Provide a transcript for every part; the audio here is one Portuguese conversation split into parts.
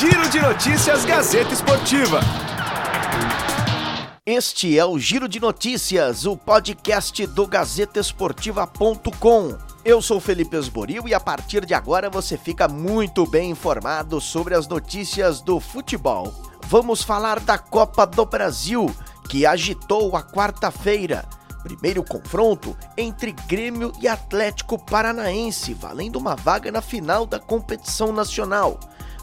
Giro de Notícias Gazeta Esportiva. Este é o Giro de Notícias, o podcast do GazetaEsportiva.com. Eu sou Felipe Esboril e a partir de agora você fica muito bem informado sobre as notícias do futebol. Vamos falar da Copa do Brasil, que agitou a quarta-feira. Primeiro confronto entre Grêmio e Atlético Paranaense, valendo uma vaga na final da competição nacional.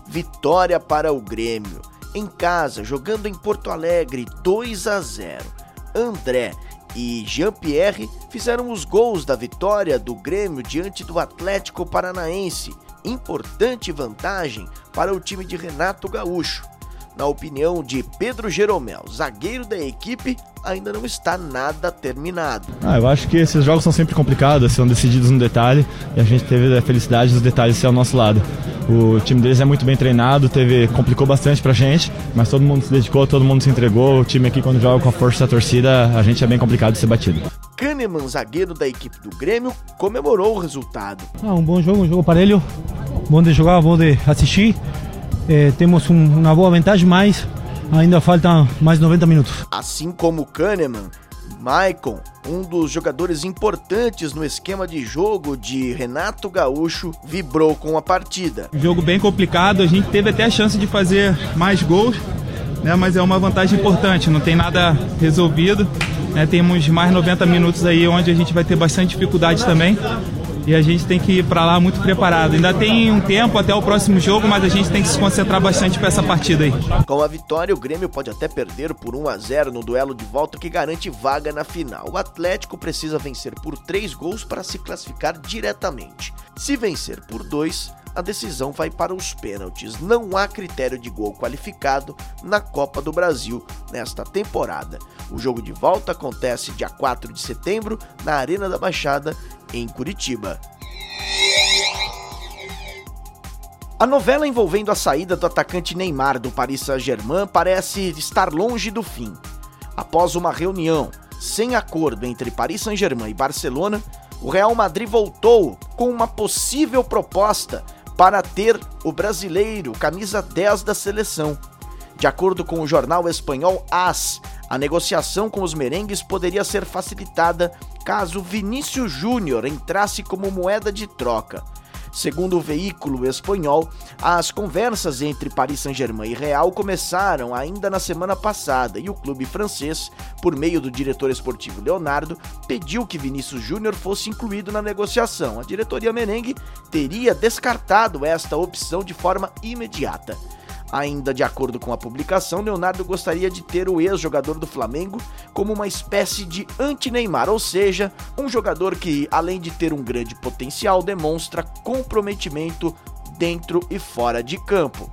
Vitória para o Grêmio. Em casa, jogando em Porto Alegre, 2 a 0. André e Jean-Pierre fizeram os gols da vitória do Grêmio diante do Atlético Paranaense. Importante vantagem para o time de Renato Gaúcho. Na opinião de Pedro Jeromel, zagueiro da equipe, ainda não está nada terminado. Ah, eu acho que esses jogos são sempre complicados, são decididos no detalhe e a gente teve a felicidade dos detalhes ser ao nosso lado. O time deles é muito bem treinado, teve complicou bastante pra gente, mas todo mundo se dedicou, todo mundo se entregou. O time aqui quando joga com a força da torcida, a gente é bem complicado de ser batido. Kahneman, zagueiro da equipe do Grêmio, comemorou o resultado. Ah, um bom jogo, um jogo parelho, bom de jogar, bom de assistir. É, temos um, uma boa vantagem, mas ainda faltam mais 90 minutos. Assim como Kahneman, Maicon, um dos jogadores importantes no esquema de jogo de Renato Gaúcho, vibrou com a partida. Jogo bem complicado, a gente teve até a chance de fazer mais gols, né, mas é uma vantagem importante, não tem nada resolvido. Né, temos mais 90 minutos aí onde a gente vai ter bastante dificuldade também e a gente tem que ir para lá muito preparado. Ainda tem um tempo até o próximo jogo, mas a gente tem que se concentrar bastante para essa partida aí. Com a vitória, o Grêmio pode até perder por 1 a 0 no duelo de volta que garante vaga na final. O Atlético precisa vencer por 3 gols para se classificar diretamente. Se vencer por 2, a decisão vai para os pênaltis. Não há critério de gol qualificado na Copa do Brasil nesta temporada. O jogo de volta acontece dia 4 de setembro na Arena da Baixada em Curitiba. A novela envolvendo a saída do atacante Neymar do Paris Saint-Germain parece estar longe do fim. Após uma reunião sem acordo entre Paris Saint-Germain e Barcelona, o Real Madrid voltou com uma possível proposta para ter o brasileiro camisa 10 da seleção. De acordo com o jornal espanhol AS, a negociação com os merengues poderia ser facilitada caso Vinícius Júnior entrasse como moeda de troca. Segundo o veículo espanhol, as conversas entre Paris Saint-Germain e Real começaram ainda na semana passada e o clube francês, por meio do diretor esportivo Leonardo, pediu que Vinícius Júnior fosse incluído na negociação. A diretoria merengue teria descartado esta opção de forma imediata. Ainda de acordo com a publicação, Leonardo gostaria de ter o ex-jogador do Flamengo como uma espécie de anti-Neymar, ou seja, um jogador que, além de ter um grande potencial, demonstra comprometimento dentro e fora de campo.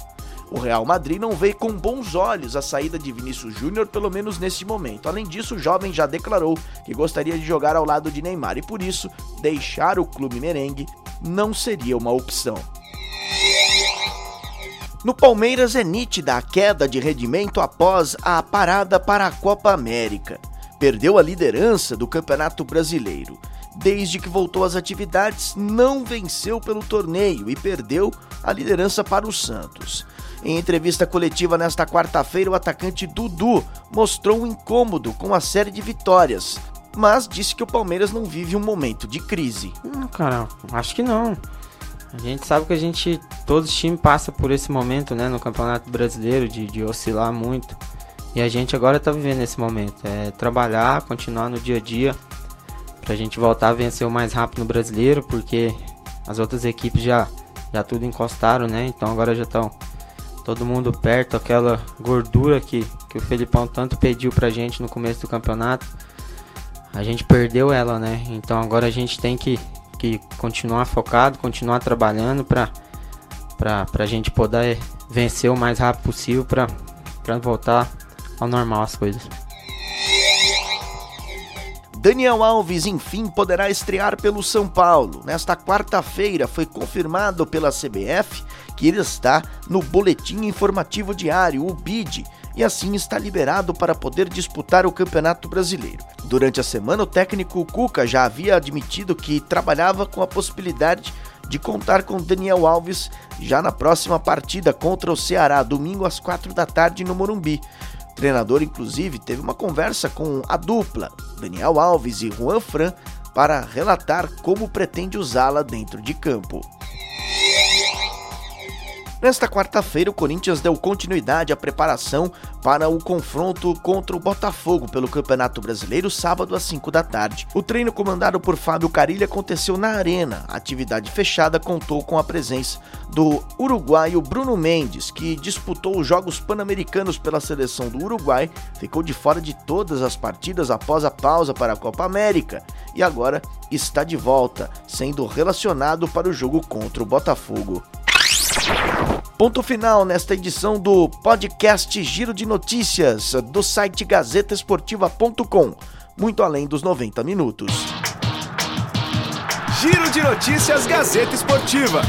O Real Madrid não vê com bons olhos a saída de Vinícius Júnior, pelo menos neste momento. Além disso, o jovem já declarou que gostaria de jogar ao lado de Neymar e por isso deixar o clube merengue não seria uma opção. No Palmeiras é nítida a queda de rendimento após a parada para a Copa América. Perdeu a liderança do Campeonato Brasileiro. Desde que voltou às atividades, não venceu pelo torneio e perdeu a liderança para o Santos. Em entrevista coletiva nesta quarta-feira, o atacante Dudu mostrou um incômodo com a série de vitórias, mas disse que o Palmeiras não vive um momento de crise. Hum, cara, acho que não. A gente sabe que a gente, todos os times passam por esse momento, né, no Campeonato Brasileiro, de, de oscilar muito. E a gente agora está vivendo esse momento. É trabalhar, continuar no dia a dia, para a gente voltar a vencer o mais rápido no Brasileiro, porque as outras equipes já, já tudo encostaram, né? Então agora já estão todo mundo perto, aquela gordura que, que o Felipão tanto pediu pra gente no começo do campeonato. A gente perdeu ela, né? Então agora a gente tem que que continuar focado, continuar trabalhando para a gente poder vencer o mais rápido possível para voltar ao normal as coisas. Daniel Alves, enfim, poderá estrear pelo São Paulo. Nesta quarta-feira foi confirmado pela CBF que ele está no Boletim Informativo Diário, o BID, e assim está liberado para poder disputar o Campeonato Brasileiro. Durante a semana, o técnico Cuca já havia admitido que trabalhava com a possibilidade de contar com Daniel Alves já na próxima partida contra o Ceará, domingo às quatro da tarde no Morumbi. O treinador, inclusive, teve uma conversa com a dupla, Daniel Alves e Juan Fran, para relatar como pretende usá-la dentro de campo. Nesta quarta-feira, o Corinthians deu continuidade à preparação para o confronto contra o Botafogo pelo Campeonato Brasileiro, sábado às 5 da tarde. O treino comandado por Fábio Carilli aconteceu na Arena. A atividade fechada contou com a presença do uruguaio Bruno Mendes, que disputou os Jogos Pan-Americanos pela seleção do Uruguai, ficou de fora de todas as partidas após a pausa para a Copa América e agora está de volta, sendo relacionado para o jogo contra o Botafogo. Ponto final nesta edição do podcast Giro de Notícias do site gazetaesportiva.com, muito além dos 90 minutos. Giro de Notícias Gazeta Esportiva.